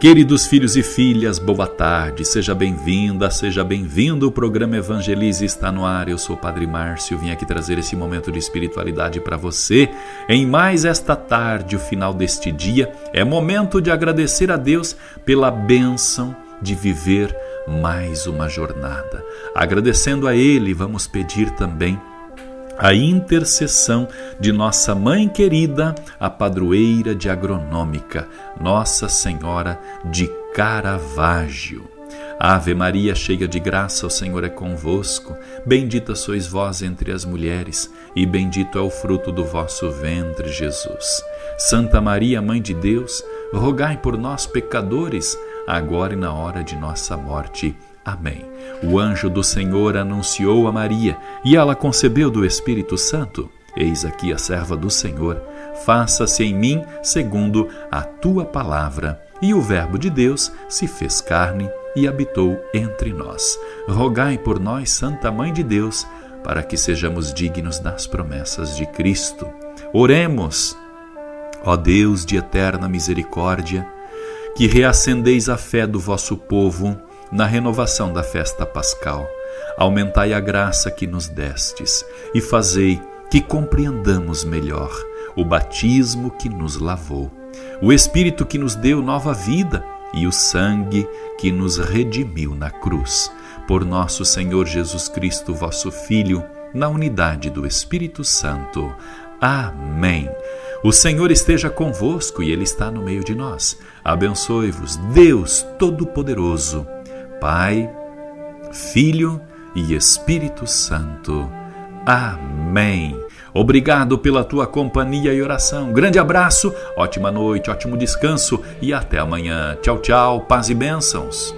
Queridos filhos e filhas, boa tarde, seja bem-vinda, seja bem-vindo. O programa Evangelize está no ar. Eu sou o Padre Márcio, vim aqui trazer esse momento de espiritualidade para você. Em mais esta tarde, o final deste dia, é momento de agradecer a Deus pela bênção de viver mais uma jornada. Agradecendo a Ele, vamos pedir também a intercessão de nossa mãe querida, a padroeira de agronômica, Nossa Senhora de Caravaggio. Ave Maria, cheia de graça, o Senhor é convosco. Bendita sois vós entre as mulheres, e bendito é o fruto do vosso ventre, Jesus. Santa Maria, Mãe de Deus, rogai por nós, pecadores, agora e na hora de nossa morte. Amém. O anjo do Senhor anunciou a Maria, e ela concebeu do Espírito Santo. Eis aqui a serva do Senhor, faça-se em mim segundo a tua palavra. E o Verbo de Deus se fez carne e habitou entre nós. Rogai por nós, Santa Mãe de Deus, para que sejamos dignos das promessas de Cristo. Oremos, ó Deus de eterna misericórdia, que reacendeis a fé do vosso povo na renovação da festa pascal. Aumentai a graça que nos destes e fazei que compreendamos melhor o batismo que nos lavou, o Espírito que nos deu nova vida e o sangue que nos redimiu na cruz. Por nosso Senhor Jesus Cristo, vosso Filho, na unidade do Espírito Santo. Amém. O Senhor esteja convosco e Ele está no meio de nós. Abençoe-vos, Deus Todo-Poderoso. Pai, Filho e Espírito Santo. Amém. Obrigado pela tua companhia e oração. Grande abraço, ótima noite, ótimo descanso e até amanhã. Tchau, tchau, paz e bênçãos.